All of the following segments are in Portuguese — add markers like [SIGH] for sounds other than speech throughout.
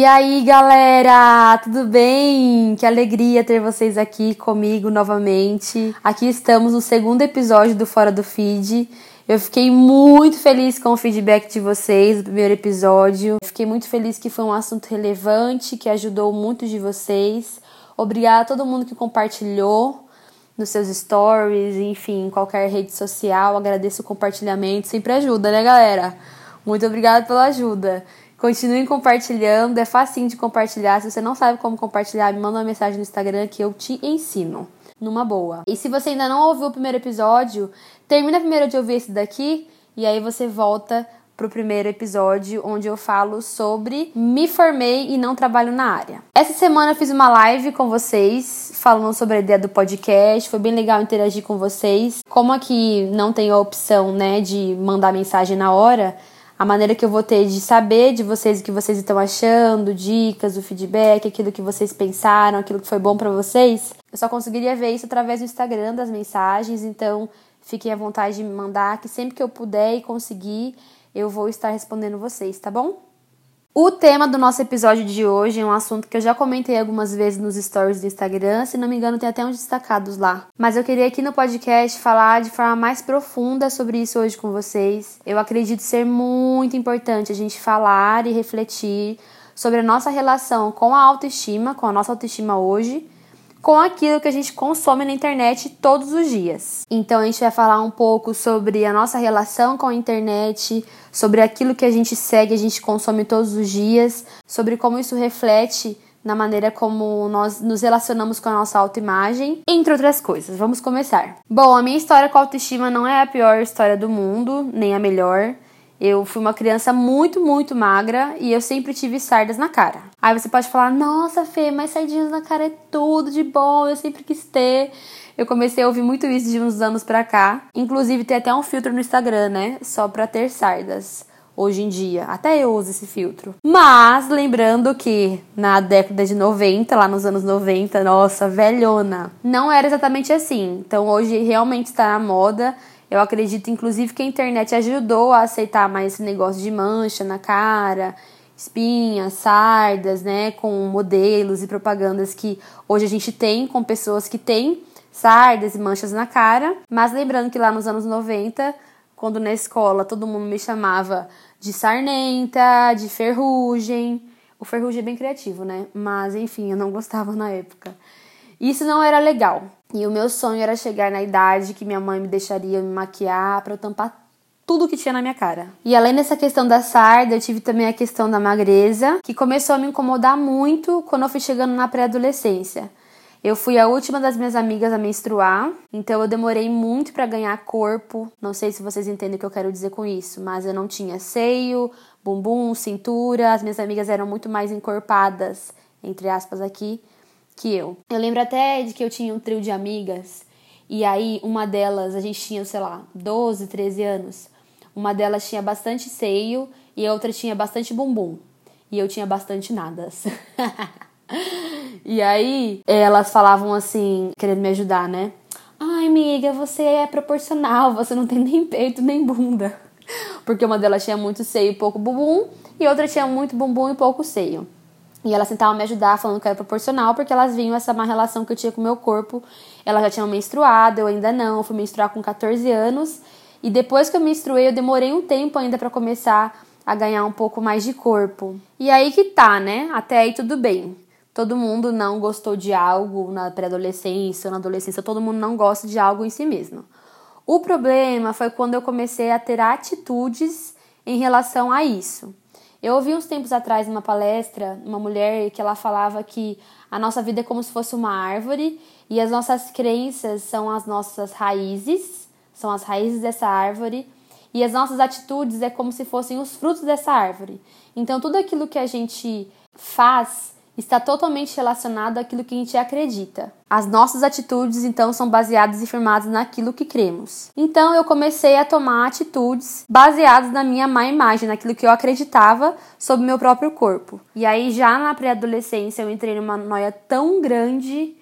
E aí, galera, tudo bem? Que alegria ter vocês aqui comigo novamente. Aqui estamos no segundo episódio do Fora do Feed. Eu fiquei muito feliz com o feedback de vocês do primeiro episódio. Fiquei muito feliz que foi um assunto relevante, que ajudou muito de vocês. Obrigada a todo mundo que compartilhou nos seus stories, enfim, em qualquer rede social. Agradeço o compartilhamento, sempre ajuda, né, galera? Muito obrigada pela ajuda. Continuem compartilhando, é facinho de compartilhar. Se você não sabe como compartilhar, me manda uma mensagem no Instagram que eu te ensino. Numa boa. E se você ainda não ouviu o primeiro episódio, termina primeiro de ouvir esse daqui e aí você volta pro primeiro episódio onde eu falo sobre me formei e não trabalho na área. Essa semana eu fiz uma live com vocês falando sobre a ideia do podcast, foi bem legal interagir com vocês. Como aqui não tem a opção, né, de mandar mensagem na hora, a maneira que eu vou ter de saber de vocês o que vocês estão achando, dicas, o feedback, aquilo que vocês pensaram, aquilo que foi bom para vocês. Eu só conseguiria ver isso através do Instagram, das mensagens, então fiquem à vontade de me mandar, que sempre que eu puder e conseguir, eu vou estar respondendo vocês, tá bom? O tema do nosso episódio de hoje é um assunto que eu já comentei algumas vezes nos stories do Instagram, se não me engano, tem até uns destacados lá. Mas eu queria aqui no podcast falar de forma mais profunda sobre isso hoje com vocês. Eu acredito ser muito importante a gente falar e refletir sobre a nossa relação com a autoestima, com a nossa autoestima hoje com aquilo que a gente consome na internet todos os dias. Então a gente vai falar um pouco sobre a nossa relação com a internet, sobre aquilo que a gente segue, a gente consome todos os dias, sobre como isso reflete na maneira como nós nos relacionamos com a nossa autoimagem, entre outras coisas. Vamos começar. Bom, a minha história com a autoestima não é a pior história do mundo, nem a melhor. Eu fui uma criança muito, muito magra e eu sempre tive sardas na cara. Aí você pode falar: Nossa, Fê, mas sardinhas na cara é tudo de bom, eu sempre quis ter. Eu comecei a ouvir muito isso de uns anos pra cá. Inclusive, tem até um filtro no Instagram, né? Só pra ter sardas hoje em dia. Até eu uso esse filtro. Mas lembrando que na década de 90, lá nos anos 90, nossa, velhona, não era exatamente assim. Então hoje realmente está na moda eu acredito, inclusive, que a internet ajudou a aceitar mais esse negócio de mancha na cara, espinhas, sardas, né? Com modelos e propagandas que hoje a gente tem com pessoas que têm sardas e manchas na cara. Mas lembrando que lá nos anos 90, quando na escola todo mundo me chamava de sarnenta, de ferrugem. O ferrugem é bem criativo, né? Mas enfim, eu não gostava na época. Isso não era legal. E o meu sonho era chegar na idade que minha mãe me deixaria me maquiar para eu tampar tudo que tinha na minha cara. E além dessa questão da sarda, eu tive também a questão da magreza, que começou a me incomodar muito quando eu fui chegando na pré-adolescência. Eu fui a última das minhas amigas a menstruar, então eu demorei muito para ganhar corpo. Não sei se vocês entendem o que eu quero dizer com isso, mas eu não tinha seio, bumbum, cintura. As minhas amigas eram muito mais encorpadas, entre aspas aqui, que eu. Eu lembro até de que eu tinha um trio de amigas e aí uma delas, a gente tinha, sei lá, 12, 13 anos. Uma delas tinha bastante seio e a outra tinha bastante bumbum. E eu tinha bastante nadas. [LAUGHS] e aí elas falavam assim, querendo me ajudar, né? Ai, amiga, você é proporcional, você não tem nem peito nem bunda. Porque uma delas tinha muito seio e pouco bumbum, e outra tinha muito bumbum e pouco seio. E elas tentavam me ajudar falando que era proporcional, porque elas viam essa má relação que eu tinha com o meu corpo. Elas já tinham menstruado, eu ainda não. Eu fui menstruar com 14 anos. E depois que eu menstruei, eu demorei um tempo ainda para começar a ganhar um pouco mais de corpo. E aí que tá, né? Até aí tudo bem. Todo mundo não gostou de algo na pré-adolescência, na adolescência, todo mundo não gosta de algo em si mesmo. O problema foi quando eu comecei a ter atitudes em relação a isso. Eu ouvi uns tempos atrás numa palestra uma mulher que ela falava que a nossa vida é como se fosse uma árvore e as nossas crenças são as nossas raízes, são as raízes dessa árvore e as nossas atitudes é como se fossem os frutos dessa árvore. Então tudo aquilo que a gente faz está totalmente relacionado àquilo que a gente acredita. As nossas atitudes, então, são baseadas e firmadas naquilo que cremos. Então, eu comecei a tomar atitudes baseadas na minha má imagem, naquilo que eu acreditava sobre meu próprio corpo. E aí, já na pré-adolescência, eu entrei numa noia tão grande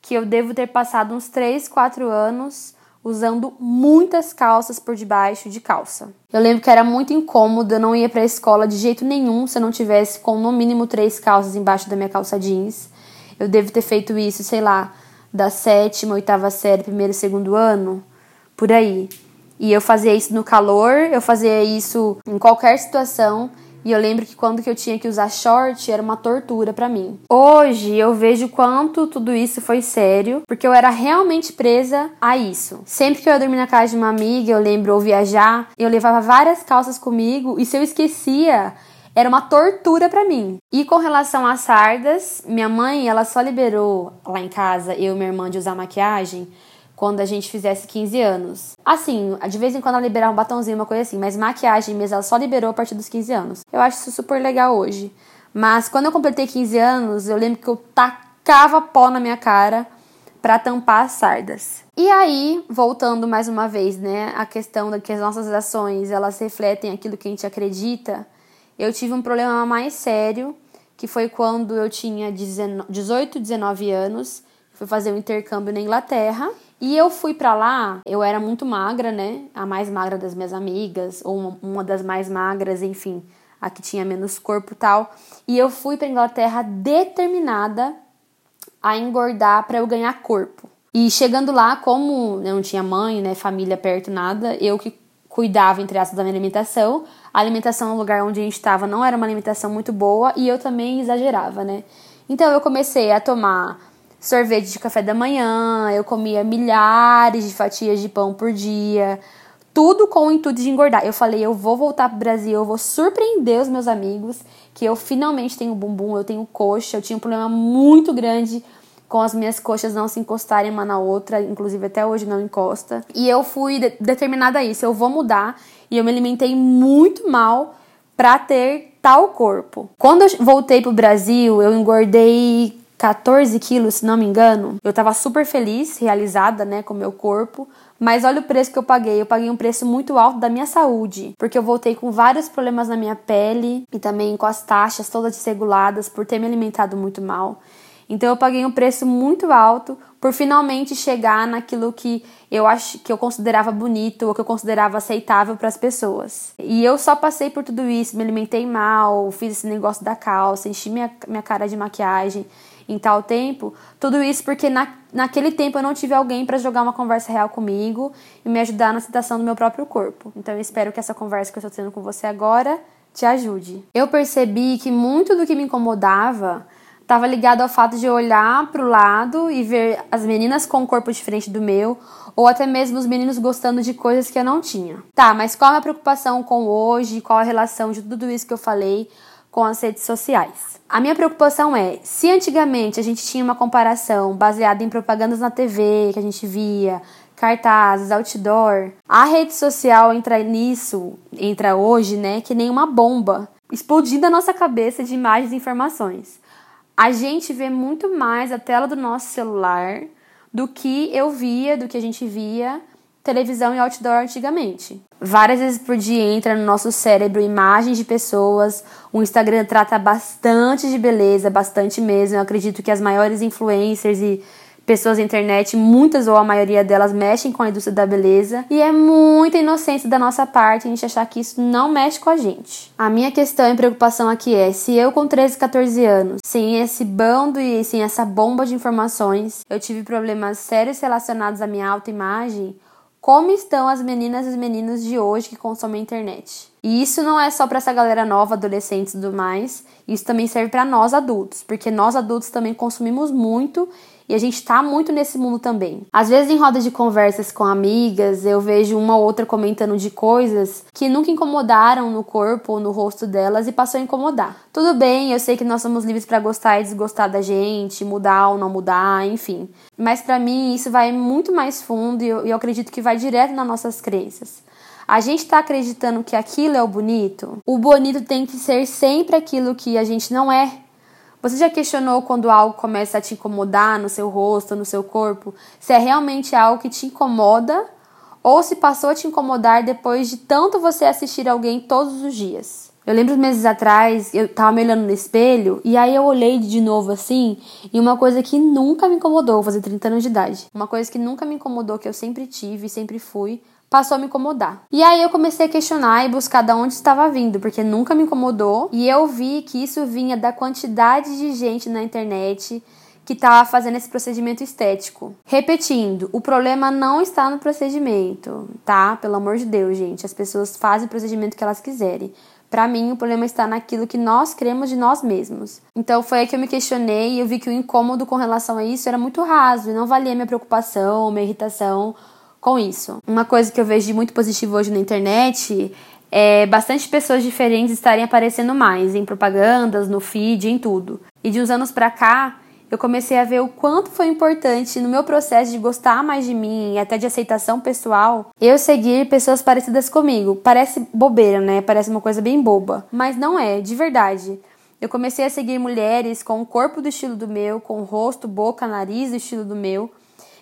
que eu devo ter passado uns 3, 4 anos usando muitas calças por debaixo de calça. Eu lembro que era muito incômodo, eu não ia para a escola de jeito nenhum se eu não tivesse com no mínimo três calças embaixo da minha calça jeans. Eu devo ter feito isso, sei lá, da sétima, oitava série, primeiro segundo ano, por aí. E eu fazia isso no calor, eu fazia isso em qualquer situação e eu lembro que quando que eu tinha que usar short era uma tortura para mim. Hoje eu vejo quanto tudo isso foi sério, porque eu era realmente presa a isso. Sempre que eu ia dormir na casa de uma amiga, eu lembro ou viajar, eu levava várias calças comigo e se eu esquecia, era uma tortura para mim. E com relação às sardas, minha mãe, ela só liberou lá em casa eu e minha irmã de usar maquiagem quando a gente fizesse 15 anos. Assim, de vez em quando ela liberava um batonzinho, uma coisa assim, mas maquiagem mesmo ela só liberou a partir dos 15 anos. Eu acho isso super legal hoje. Mas quando eu completei 15 anos, eu lembro que eu tacava pó na minha cara para tampar as sardas. E aí, voltando mais uma vez, né, a questão de que as nossas ações, elas refletem aquilo que a gente acredita, eu tive um problema mais sério, que foi quando eu tinha 18, 19 anos, fui fazer um intercâmbio na Inglaterra, e eu fui para lá, eu era muito magra, né? A mais magra das minhas amigas, ou uma, das mais magras, enfim, a que tinha menos corpo tal. E eu fui para Inglaterra determinada a engordar para eu ganhar corpo. E chegando lá, como não tinha mãe, né, família perto, nada, eu que cuidava, entre aspas, da minha alimentação. A alimentação no lugar onde a gente estava não era uma alimentação muito boa e eu também exagerava, né? Então eu comecei a tomar sorvete de café da manhã, eu comia milhares de fatias de pão por dia, tudo com o intuito de engordar. Eu falei, eu vou voltar pro Brasil, eu vou surpreender os meus amigos, que eu finalmente tenho bumbum, eu tenho coxa, eu tinha um problema muito grande com as minhas coxas não se encostarem uma na outra, inclusive até hoje não encosta. E eu fui de determinada a isso, eu vou mudar, e eu me alimentei muito mal para ter tal corpo. Quando eu voltei pro Brasil, eu engordei 14 quilos, se não me engano. Eu tava super feliz, realizada, né, com meu corpo. Mas olha o preço que eu paguei. Eu paguei um preço muito alto da minha saúde, porque eu voltei com vários problemas na minha pele e também com as taxas todas desreguladas por ter me alimentado muito mal. Então eu paguei um preço muito alto por finalmente chegar naquilo que eu acho que eu considerava bonito ou que eu considerava aceitável para as pessoas. E eu só passei por tudo isso, me alimentei mal, fiz esse negócio da calça, enchi minha, minha cara de maquiagem em tal tempo, tudo isso porque na, naquele tempo eu não tive alguém para jogar uma conversa real comigo e me ajudar na aceitação do meu próprio corpo. Então eu espero que essa conversa que eu estou tendo com você agora te ajude. Eu percebi que muito do que me incomodava estava ligado ao fato de olhar para o lado e ver as meninas com um corpo diferente do meu, ou até mesmo os meninos gostando de coisas que eu não tinha. Tá, mas qual é a preocupação com hoje? Qual a relação de tudo isso que eu falei com as redes sociais? A minha preocupação é, se antigamente a gente tinha uma comparação baseada em propagandas na TV que a gente via, cartazes, outdoor, a rede social entra nisso, entra hoje, né, que nem uma bomba, explodindo a nossa cabeça de imagens e informações a gente vê muito mais a tela do nosso celular do que eu via, do que a gente via televisão e outdoor antigamente. Várias vezes por dia entra no nosso cérebro imagens de pessoas. O Instagram trata bastante de beleza, bastante mesmo. Eu acredito que as maiores influencers e pessoas na internet, muitas ou a maioria delas mexem com a indústria da beleza e é muita inocência da nossa parte a gente achar que isso não mexe com a gente. A minha questão e preocupação aqui é: se eu com 13, 14 anos, sem esse bando e sem essa bomba de informações, eu tive problemas sérios relacionados à minha autoimagem, como estão as meninas e os meninos de hoje que consomem a internet? E isso não é só para essa galera nova, adolescentes e tudo mais, isso também serve para nós adultos, porque nós adultos também consumimos muito e a gente tá muito nesse mundo também. Às vezes, em rodas de conversas com amigas, eu vejo uma ou outra comentando de coisas que nunca incomodaram no corpo ou no rosto delas e passou a incomodar. Tudo bem, eu sei que nós somos livres para gostar e desgostar da gente, mudar ou não mudar, enfim. Mas para mim, isso vai muito mais fundo e eu, eu acredito que vai direto nas nossas crenças. A gente está acreditando que aquilo é o bonito? O bonito tem que ser sempre aquilo que a gente não é você já questionou quando algo começa a te incomodar no seu rosto, no seu corpo, se é realmente algo que te incomoda ou se passou a te incomodar depois de tanto você assistir alguém todos os dias? Eu lembro meses atrás, eu tava me olhando no espelho e aí eu olhei de novo assim, e uma coisa que nunca me incomodou, vou fazer 30 anos de idade. Uma coisa que nunca me incomodou, que eu sempre tive, sempre fui, passou a me incomodar. E aí eu comecei a questionar e buscar de onde estava vindo, porque nunca me incomodou, e eu vi que isso vinha da quantidade de gente na internet que estava fazendo esse procedimento estético. Repetindo, o problema não está no procedimento, tá? Pelo amor de Deus, gente. As pessoas fazem o procedimento que elas quiserem. Para mim, o problema está naquilo que nós cremos de nós mesmos. Então foi aí que eu me questionei e eu vi que o incômodo com relação a isso era muito raso e não valia minha preocupação, minha irritação com isso. Uma coisa que eu vejo de muito positivo hoje na internet é bastante pessoas diferentes estarem aparecendo mais em propagandas, no feed, em tudo. E de uns anos para cá, eu comecei a ver o quanto foi importante no meu processo de gostar mais de mim e até de aceitação pessoal, eu seguir pessoas parecidas comigo. Parece bobeira, né? Parece uma coisa bem boba, mas não é, de verdade. Eu comecei a seguir mulheres com o corpo do estilo do meu, com o rosto, boca, nariz do estilo do meu.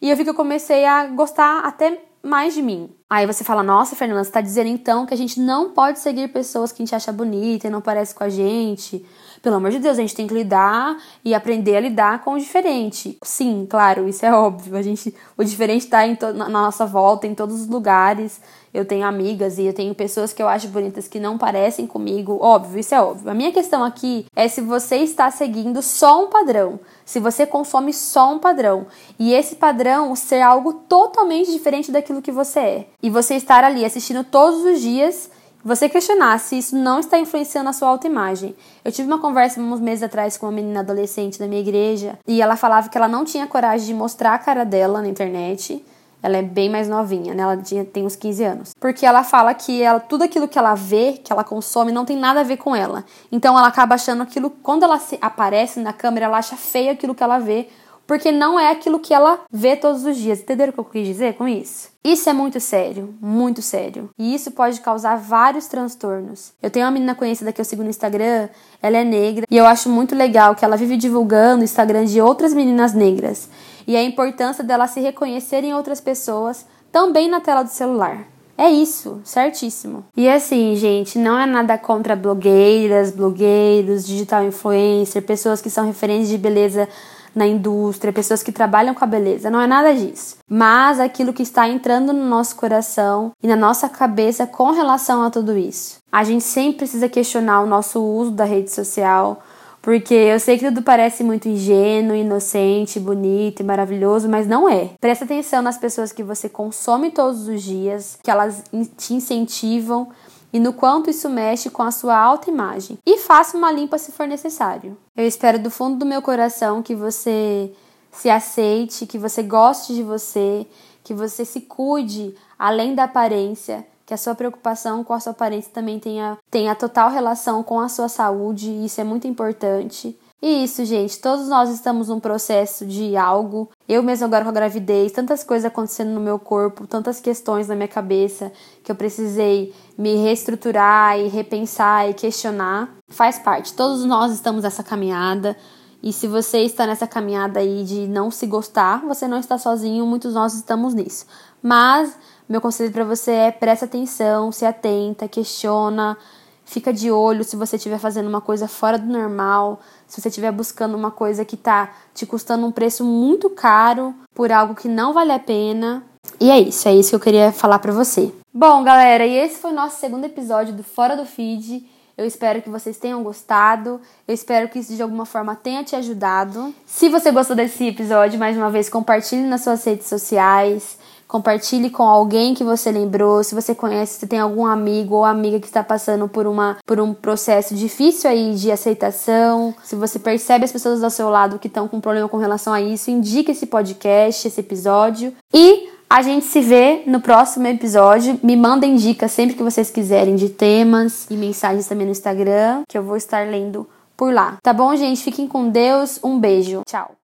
E eu vi que eu comecei a gostar até mais de mim. Aí você fala, nossa, Fernanda, você tá dizendo então que a gente não pode seguir pessoas que a gente acha bonita e não parece com a gente. Pelo amor de Deus, a gente tem que lidar e aprender a lidar com o diferente. Sim, claro, isso é óbvio. A gente, o diferente está na nossa volta, em todos os lugares. Eu tenho amigas e eu tenho pessoas que eu acho bonitas que não parecem comigo. Óbvio, isso é óbvio. A minha questão aqui é se você está seguindo só um padrão. Se você consome só um padrão. E esse padrão ser algo totalmente diferente daquilo que você é. E você estar ali assistindo todos os dias você questionar se isso não está influenciando a sua autoimagem. Eu tive uma conversa uns meses atrás com uma menina adolescente da minha igreja e ela falava que ela não tinha coragem de mostrar a cara dela na internet. Ela é bem mais novinha, né? Ela tinha, tem uns 15 anos. Porque ela fala que ela, tudo aquilo que ela vê, que ela consome, não tem nada a ver com ela. Então ela acaba achando aquilo, quando ela se aparece na câmera, ela acha feio aquilo que ela vê, porque não é aquilo que ela vê todos os dias. Entenderam o que eu quis dizer com isso? Isso é muito sério, muito sério. E isso pode causar vários transtornos. Eu tenho uma menina conhecida que eu sigo no Instagram, ela é negra, e eu acho muito legal que ela vive divulgando o Instagram de outras meninas negras. E a importância dela se reconhecer em outras pessoas também na tela do celular. É isso, certíssimo. E assim, gente, não é nada contra blogueiras, blogueiros, digital influencer, pessoas que são referentes de beleza na indústria, pessoas que trabalham com a beleza, não é nada disso. Mas aquilo que está entrando no nosso coração e na nossa cabeça com relação a tudo isso. A gente sempre precisa questionar o nosso uso da rede social, porque eu sei que tudo parece muito ingênuo, inocente, bonito e maravilhoso, mas não é. Presta atenção nas pessoas que você consome todos os dias, que elas te incentivam e no quanto isso mexe com a sua autoimagem. E faça uma limpa se for necessário. Eu espero do fundo do meu coração que você se aceite, que você goste de você, que você se cuide além da aparência, que a sua preocupação com a sua aparência também tenha, tenha total relação com a sua saúde, isso é muito importante. E isso, gente, todos nós estamos num processo de algo. Eu mesmo agora com a gravidez, tantas coisas acontecendo no meu corpo, tantas questões na minha cabeça que eu precisei me reestruturar e repensar e questionar. Faz parte. Todos nós estamos nessa caminhada. E se você está nessa caminhada aí de não se gostar, você não está sozinho, muitos nós estamos nisso. Mas meu conselho para você é presta atenção, se atenta, questiona, Fica de olho se você estiver fazendo uma coisa fora do normal, se você estiver buscando uma coisa que está te custando um preço muito caro por algo que não vale a pena. E é isso, é isso que eu queria falar para você. Bom, galera, e esse foi o nosso segundo episódio do Fora do Feed. Eu espero que vocês tenham gostado. Eu espero que isso de alguma forma tenha te ajudado. Se você gostou desse episódio, mais uma vez, compartilhe nas suas redes sociais. Compartilhe com alguém que você lembrou, se você conhece, se tem algum amigo ou amiga que está passando por, uma, por um processo difícil aí de aceitação, se você percebe as pessoas ao seu lado que estão com problema com relação a isso, indique esse podcast, esse episódio. E a gente se vê no próximo episódio. Me mandem dicas sempre que vocês quiserem de temas e mensagens também no Instagram, que eu vou estar lendo por lá. Tá bom, gente? Fiquem com Deus. Um beijo. Tchau.